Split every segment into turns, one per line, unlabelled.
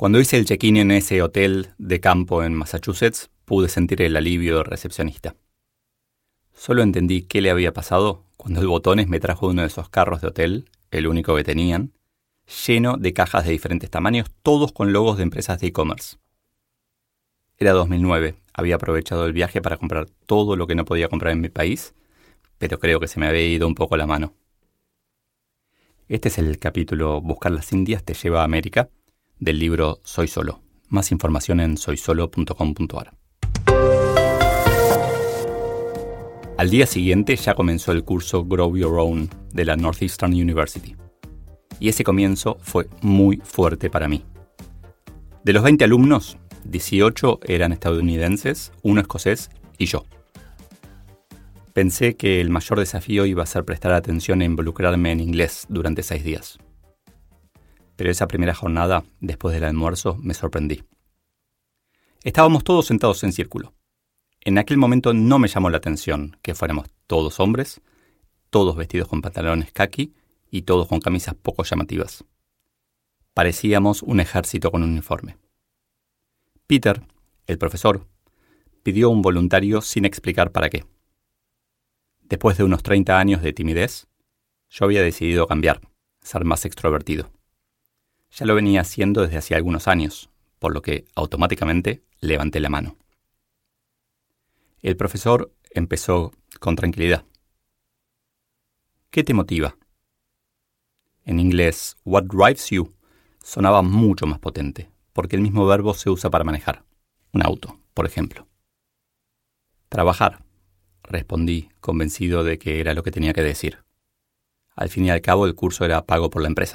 Cuando hice el check-in en ese hotel de campo en Massachusetts, pude sentir el alivio del recepcionista. Solo entendí qué le había pasado cuando el botones me trajo uno de esos carros de hotel, el único que tenían, lleno de cajas de diferentes tamaños, todos con logos de empresas de e-commerce. Era 2009, había aprovechado el viaje para comprar todo lo que no podía comprar en mi país, pero creo que se me había ido un poco la mano. Este es el capítulo Buscar las Indias te lleva a América del libro Soy Solo. Más información en soysolo.com.ar. Al día siguiente ya comenzó el curso Grow Your Own de la Northeastern University. Y ese comienzo fue muy fuerte para mí. De los 20 alumnos, 18 eran estadounidenses, uno escocés y yo. Pensé que el mayor desafío iba a ser prestar atención e involucrarme en inglés durante seis días. Pero esa primera jornada, después del almuerzo, me sorprendí. Estábamos todos sentados en círculo. En aquel momento no me llamó la atención que fuéramos todos hombres, todos vestidos con pantalones khaki y todos con camisas poco llamativas. Parecíamos un ejército con uniforme. Peter, el profesor, pidió un voluntario sin explicar para qué. Después de unos 30 años de timidez, yo había decidido cambiar, ser más extrovertido. Ya lo venía haciendo desde hacía algunos años, por lo que automáticamente levanté la mano. El profesor empezó con tranquilidad. ¿Qué te motiva? En inglés, what drives you sonaba mucho más potente, porque el mismo verbo se usa para manejar. Un auto, por ejemplo. Trabajar, respondí, convencido de que era lo que tenía que decir. Al fin y al cabo, el curso era pago por la empresa.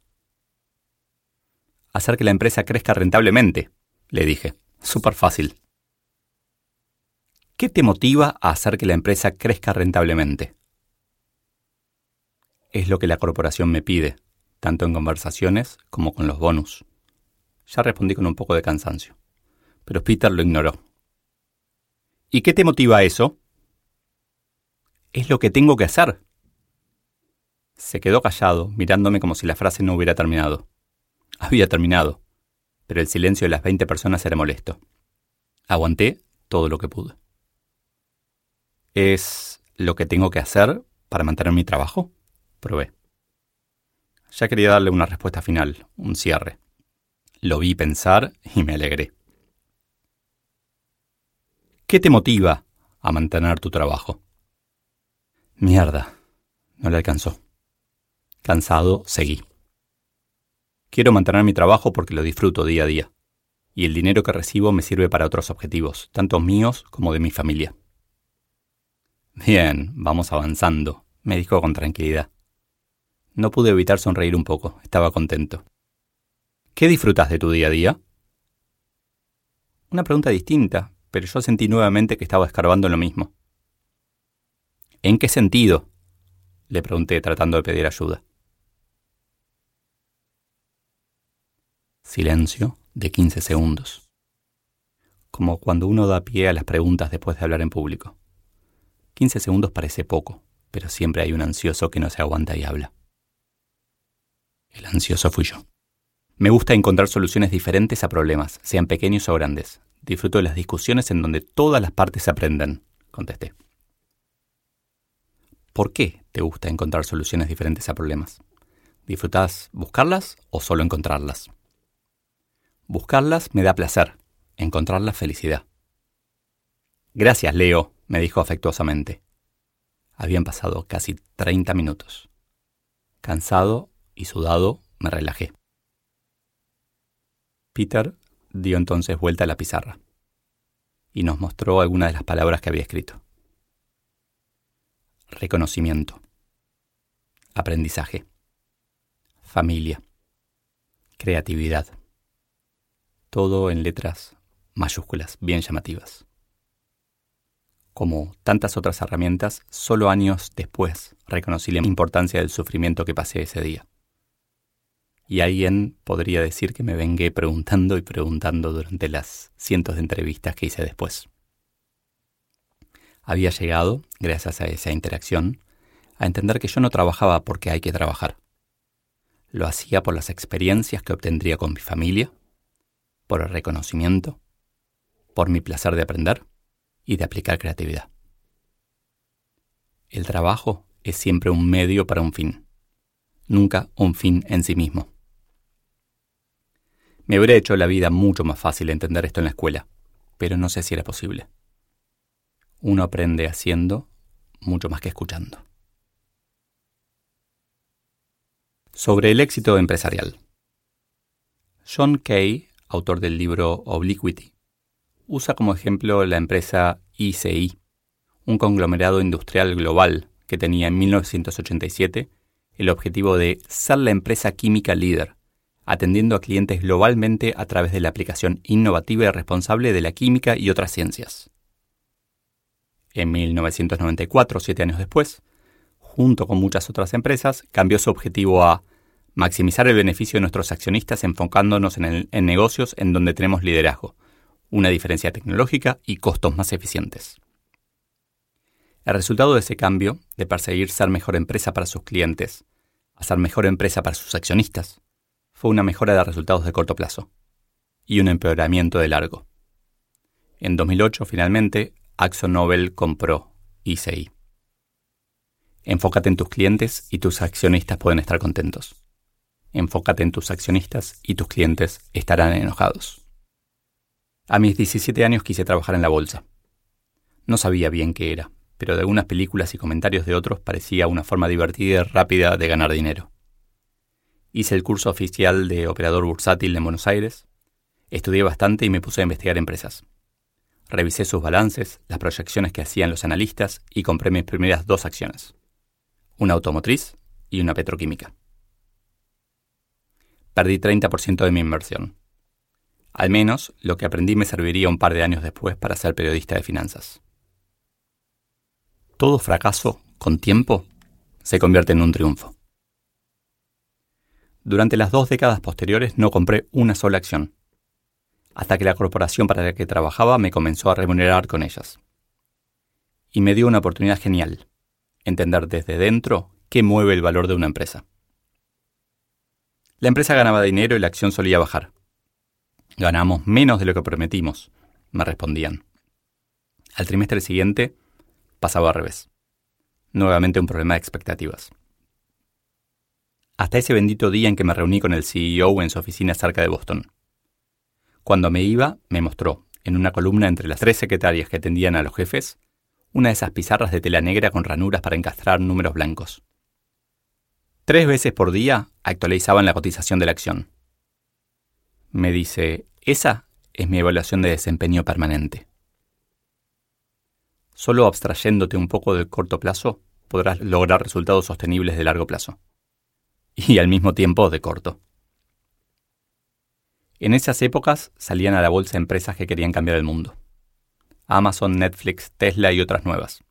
Hacer que la empresa crezca rentablemente, le dije. Súper fácil. ¿Qué te motiva a hacer que la empresa crezca rentablemente? Es lo que la corporación me pide, tanto en conversaciones como con los bonus. Ya respondí con un poco de cansancio, pero Peter lo ignoró. ¿Y qué te motiva a eso? Es lo que tengo que hacer. Se quedó callado, mirándome como si la frase no hubiera terminado. Había terminado, pero el silencio de las veinte personas era molesto. Aguanté todo lo que pude. ¿Es lo que tengo que hacer para mantener mi trabajo? Probé. Ya quería darle una respuesta final, un cierre. Lo vi pensar y me alegré. ¿Qué te motiva a mantener tu trabajo? Mierda, no le alcanzó. Cansado, seguí. Quiero mantener mi trabajo porque lo disfruto día a día, y el dinero que recibo me sirve para otros objetivos, tanto míos como de mi familia. Bien, vamos avanzando, me dijo con tranquilidad. No pude evitar sonreír un poco, estaba contento. ¿Qué disfrutas de tu día a día? Una pregunta distinta, pero yo sentí nuevamente que estaba escarbando en lo mismo. ¿En qué sentido? le pregunté tratando de pedir ayuda. Silencio de 15 segundos. Como cuando uno da pie a las preguntas después de hablar en público. 15 segundos parece poco, pero siempre hay un ansioso que no se aguanta y habla. El ansioso fui yo. Me gusta encontrar soluciones diferentes a problemas, sean pequeños o grandes. Disfruto de las discusiones en donde todas las partes aprenden, contesté. ¿Por qué te gusta encontrar soluciones diferentes a problemas? ¿Disfrutas buscarlas o solo encontrarlas? Buscarlas me da placer, encontrarlas felicidad. Gracias, Leo, me dijo afectuosamente. Habían pasado casi 30 minutos. Cansado y sudado, me relajé. Peter dio entonces vuelta a la pizarra y nos mostró algunas de las palabras que había escrito. Reconocimiento. Aprendizaje. Familia. Creatividad. Todo en letras mayúsculas, bien llamativas. Como tantas otras herramientas, solo años después reconocí la importancia del sufrimiento que pasé ese día. Y alguien podría decir que me vengué preguntando y preguntando durante las cientos de entrevistas que hice después. Había llegado, gracias a esa interacción, a entender que yo no trabajaba porque hay que trabajar. Lo hacía por las experiencias que obtendría con mi familia, por el reconocimiento, por mi placer de aprender y de aplicar creatividad. El trabajo es siempre un medio para un fin, nunca un fin en sí mismo. Me hubiera hecho la vida mucho más fácil entender esto en la escuela, pero no sé si era posible. Uno aprende haciendo mucho más que escuchando. Sobre el éxito empresarial. John Kay, autor del libro Obliquity, usa como ejemplo la empresa ICI, un conglomerado industrial global que tenía en 1987 el objetivo de ser la empresa química líder, atendiendo a clientes globalmente a través de la aplicación innovativa y responsable de la química y otras ciencias. En 1994, siete años después, junto con muchas otras empresas, cambió su objetivo a maximizar el beneficio de nuestros accionistas enfocándonos en, negocios en donde tenemos liderazgo, una diferencia tecnológica y costos más eficientes. El resultado de ese cambio, de perseguir ser mejor empresa para sus clientes, a ser mejor empresa para sus accionistas, fue una mejora de resultados de corto plazo y un empeoramiento de largo. En 2008, finalmente, Nobel compró ICI. Enfócate en tus clientes y tus accionistas pueden estar contentos. Enfócate en tus accionistas y tus clientes estarán enojados. A mis 17 años quise trabajar en la bolsa. No sabía bien qué era, pero de algunas películas y comentarios de otros parecía una forma divertida y rápida de ganar dinero. Hice el curso oficial de operador bursátil en Buenos Aires, estudié bastante y me puse a investigar empresas. Revisé sus balances, las proyecciones que hacían los analistas y compré mis primeras dos acciones, una automotriz y una petroquímica. Perdí 30% de mi inversión. Al menos lo que aprendí me serviría un par de años después para ser periodista de finanzas. Todo fracaso, con tiempo, se convierte en un triunfo. Durante las dos décadas posteriores no compré una sola acción, hasta que la corporación para la que trabajaba me comenzó a remunerar con ellas. Y me dio una oportunidad genial, entender desde dentro qué mueve el valor de una empresa. La empresa ganaba dinero y la acción solía bajar. Ganamos menos de lo que prometimos, me respondían. Al trimestre siguiente pasaba al revés. Nuevamente un problema de expectativas. Hasta ese bendito día en que me reuní con el CEO en su oficina cerca de Boston. Cuando me iba, me mostró, en una columna entre las tres secretarias que atendían a los jefes, una de esas pizarras de tela negra con ranuras para encastrar números blancos. Tres veces por día actualizaban la cotización de la acción me dice, esa es mi evaluación de desempeño permanente. Solo abstrayéndote un poco del corto plazo podrás lograr resultados sostenibles de largo plazo. Y al mismo tiempo de corto. En esas épocas salían a la bolsa empresas que querían cambiar el mundo. Amazon, Netflix, Tesla y otras nuevas.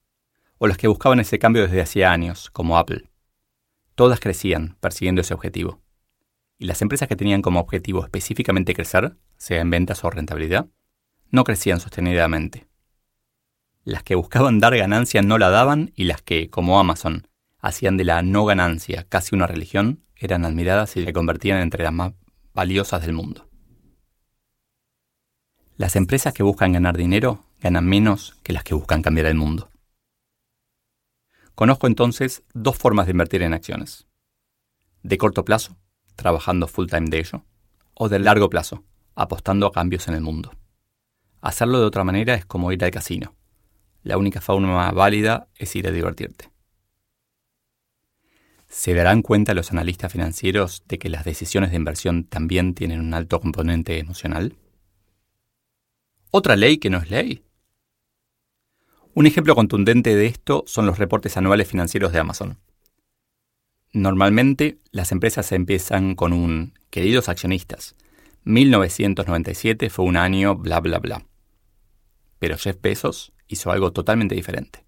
O las que buscaban ese cambio desde hacía años, como Apple. Todas crecían persiguiendo ese objetivo. Y las empresas que tenían como objetivo específicamente crecer, sea en ventas o rentabilidad, no crecían sostenidamente. Las que buscaban dar ganancia no la daban y las que, como Amazon, hacían de la no ganancia casi una religión, eran admiradas y se convertían entre las más valiosas del mundo. Las empresas que buscan ganar dinero ganan menos que las que buscan cambiar el mundo. Conozco entonces dos formas de invertir en acciones. De corto plazo, trabajando full time de ello, o de largo plazo, apostando a cambios en el mundo. Hacerlo de otra manera es como ir al casino. La única forma válida es ir a divertirte. ¿Se darán cuenta los analistas financieros de que las decisiones de inversión también tienen un alto componente emocional? ¿Otra ley que no es ley? Un ejemplo contundente de esto son los reportes anuales financieros de Amazon. Normalmente las empresas empiezan con un queridos accionistas. 1997 fue un año bla bla bla. Pero Jeff Bezos hizo algo totalmente diferente.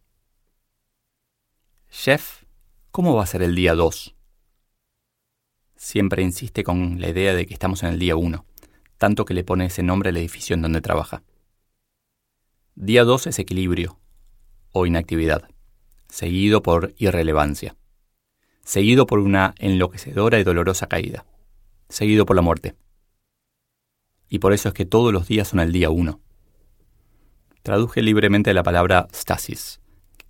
Jeff, ¿cómo va a ser el día 2? Siempre insiste con la idea de que estamos en el día 1, tanto que le pone ese nombre al edificio en donde trabaja. Día 2 es equilibrio o inactividad, seguido por irrelevancia, seguido por una enloquecedora y dolorosa caída, seguido por la muerte. Y por eso es que todos los días son el día 1. Traduje libremente la palabra stasis,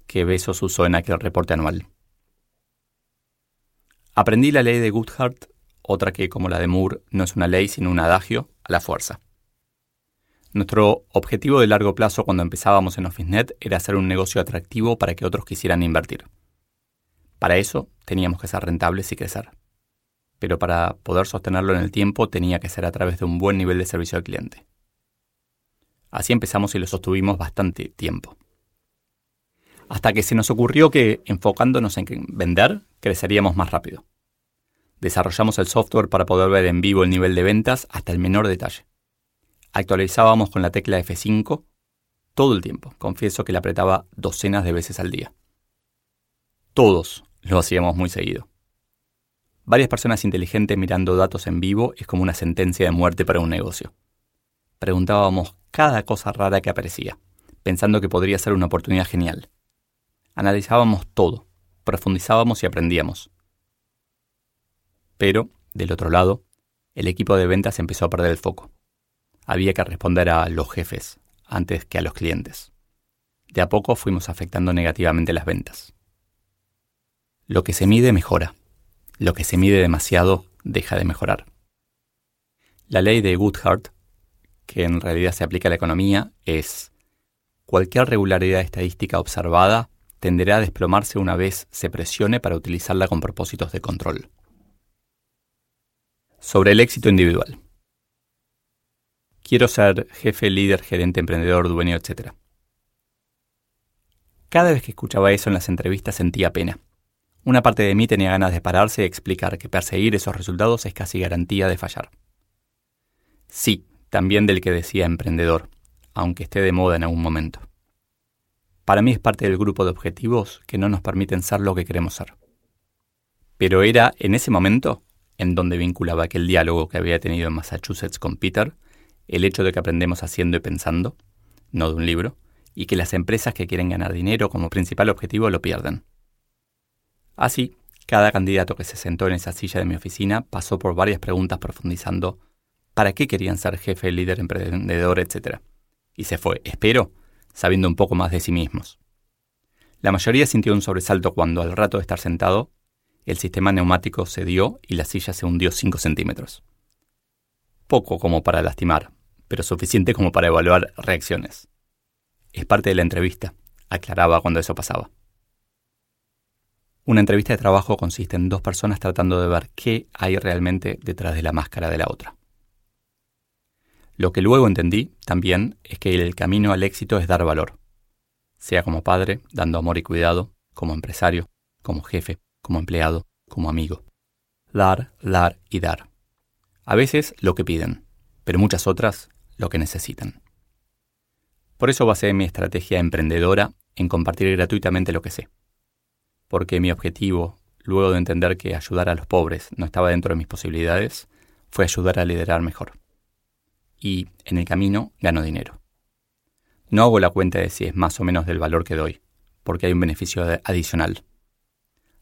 que Besos usó en aquel reporte anual. Aprendí la ley de Goodhart, otra que, como la de Moore, no es una ley sino un adagio, a la fuerza. Nuestro objetivo de largo plazo cuando empezábamos en OfficeNet era hacer un negocio atractivo para que otros quisieran invertir. Para eso teníamos que ser rentables y crecer. Pero para poder sostenerlo en el tiempo tenía que ser a través de un buen nivel de servicio al cliente. Así empezamos y lo sostuvimos bastante tiempo. Hasta que se nos ocurrió que enfocándonos en vender, creceríamos más rápido. Desarrollamos el software para poder ver en vivo el nivel de ventas hasta el menor detalle. Actualizábamos con la tecla F5 todo el tiempo. Confieso que la apretaba docenas de veces al día. Todos lo hacíamos muy seguido. Varias personas inteligentes mirando datos en vivo es como una sentencia de muerte para un negocio. Preguntábamos cada cosa rara que aparecía, pensando que podría ser una oportunidad genial. Analizábamos todo, profundizábamos y aprendíamos. Pero, del otro lado, el equipo de ventas empezó a perder el foco había que responder a los jefes antes que a los clientes. De a poco fuimos afectando negativamente las ventas. Lo que se mide mejora. Lo que se mide demasiado deja de mejorar. La ley de Goodhart, que en realidad se aplica a la economía, es cualquier regularidad estadística observada tenderá a desplomarse una vez se presione para utilizarla con propósitos de control. Sobre el éxito individual. Quiero ser jefe, líder, gerente, emprendedor, dueño, etc. Cada vez que escuchaba eso en las entrevistas sentía pena. Una parte de mí tenía ganas de pararse y explicar que perseguir esos resultados es casi garantía de fallar. Sí, también del que decía emprendedor, aunque esté de moda en algún momento. Para mí es parte del grupo de objetivos que no nos permiten ser lo que queremos ser. Pero era en ese momento en donde vinculaba aquel diálogo que había tenido en Massachusetts con Peter el hecho de que aprendemos haciendo y pensando, no de un libro, y que las empresas que quieren ganar dinero como principal objetivo lo pierden. Así, cada candidato que se sentó en esa silla de mi oficina pasó por varias preguntas profundizando para qué querían ser jefe, líder, emprendedor, etc. Y se fue, espero, sabiendo un poco más de sí mismos. La mayoría sintió un sobresalto cuando, al rato de estar sentado, el sistema neumático cedió y la silla se hundió 5 centímetros poco como para lastimar, pero suficiente como para evaluar reacciones. Es parte de la entrevista, aclaraba cuando eso pasaba. Una entrevista de trabajo consiste en dos personas tratando de ver qué hay realmente detrás de la máscara de la otra. Lo que luego entendí también es que el camino al éxito es dar valor, sea como padre, dando amor y cuidado, como empresario, como jefe, como empleado, como amigo. Dar, dar y dar. A veces lo que piden, pero muchas otras lo que necesitan. Por eso basé mi estrategia emprendedora en compartir gratuitamente lo que sé. Porque mi objetivo, luego de entender que ayudar a los pobres no estaba dentro de mis posibilidades, fue ayudar a liderar mejor. Y en el camino gano dinero. No hago la cuenta de si es más o menos del valor que doy, porque hay un beneficio adicional.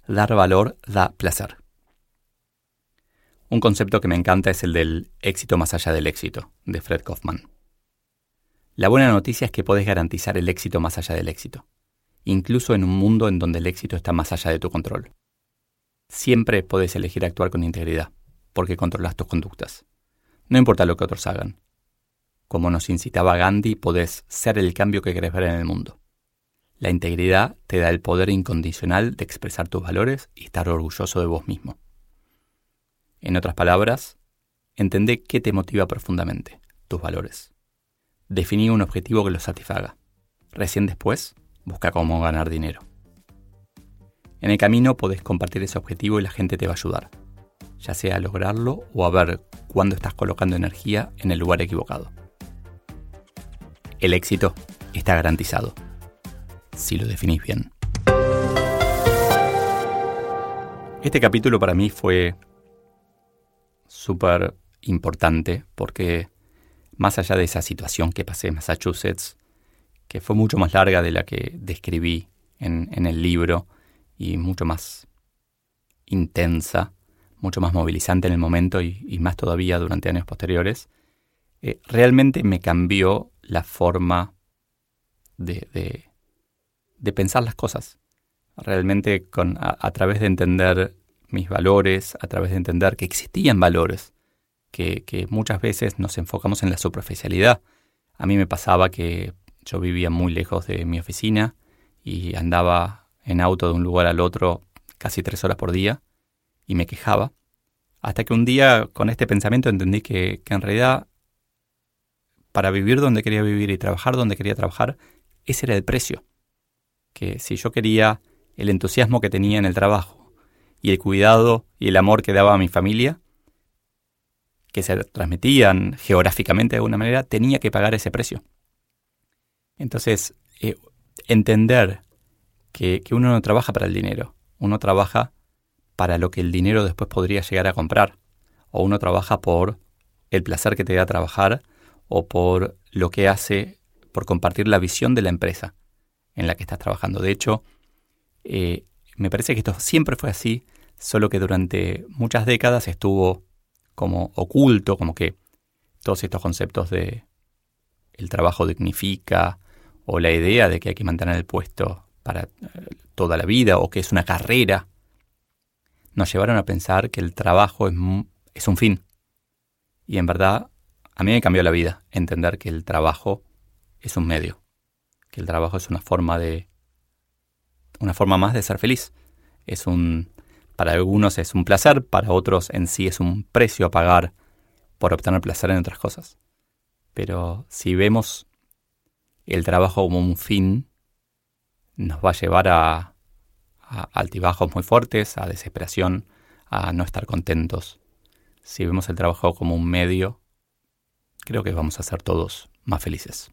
Dar valor da placer. Un concepto que me encanta es el del éxito más allá del éxito, de Fred Kaufman. La buena noticia es que podés garantizar el éxito más allá del éxito, incluso en un mundo en donde el éxito está más allá de tu control. Siempre podés elegir actuar con integridad, porque controlas tus conductas. No importa lo que otros hagan. Como nos incitaba Gandhi, podés ser el cambio que querés ver en el mundo. La integridad te da el poder incondicional de expresar tus valores y estar orgulloso de vos mismo. En otras palabras, entendé qué te motiva profundamente, tus valores. Definí un objetivo que los satisfaga. Recién después, busca cómo ganar dinero. En el camino podés compartir ese objetivo y la gente te va a ayudar, ya sea a lograrlo o a ver cuándo estás colocando energía en el lugar equivocado. El éxito está garantizado, si lo definís bien. Este capítulo para mí fue súper importante porque más allá de esa situación que pasé en Massachusetts, que fue mucho más larga de la que describí en, el libro y mucho más intensa, mucho más movilizante en el momento y, más todavía durante años posteriores, eh, realmente me cambió la forma de, de, pensar las cosas. Realmente con, a, través de entender mis valores, a través de entender que existían valores, que, muchas veces nos enfocamos en la superficialidad. A mí me pasaba que yo vivía muy lejos de mi oficina y andaba en auto de un lugar al otro casi tres horas por día y me quejaba. Hasta que un día con este pensamiento entendí que, que en realidad para vivir donde quería vivir y trabajar donde quería trabajar, ese era el precio. Que si yo quería el entusiasmo que tenía en el trabajo y el cuidado y el amor que daba a mi familia, que se transmitían geográficamente de alguna manera, tenía que pagar ese precio. Entonces, eh, entender que, que, uno no trabaja para el dinero, uno trabaja para lo que el dinero después podría llegar a comprar, o uno trabaja por el placer que te da trabajar, o por lo que hace, por compartir la visión de la empresa en la que estás trabajando. De hecho, eh, me parece que esto siempre fue así, solo que durante muchas décadas estuvo como oculto, como que todos estos conceptos de el trabajo dignifica o la idea de que hay que mantener el puesto para eh, toda la vida o que es una carrera, nos llevaron a pensar que el trabajo es, es un fin. Y en verdad, a mí me cambió la vida entender que el trabajo es un medio, que el trabajo es una forma de una forma más de ser feliz. Es un, para algunos es un placer, para otros en sí es un precio a pagar por obtener placer en otras cosas. Pero si vemos el trabajo como un fin, nos va a llevar a, a altibajos muy fuertes, a desesperación, a no estar contentos. Si vemos el trabajo como un medio, creo que vamos a ser todos más felices.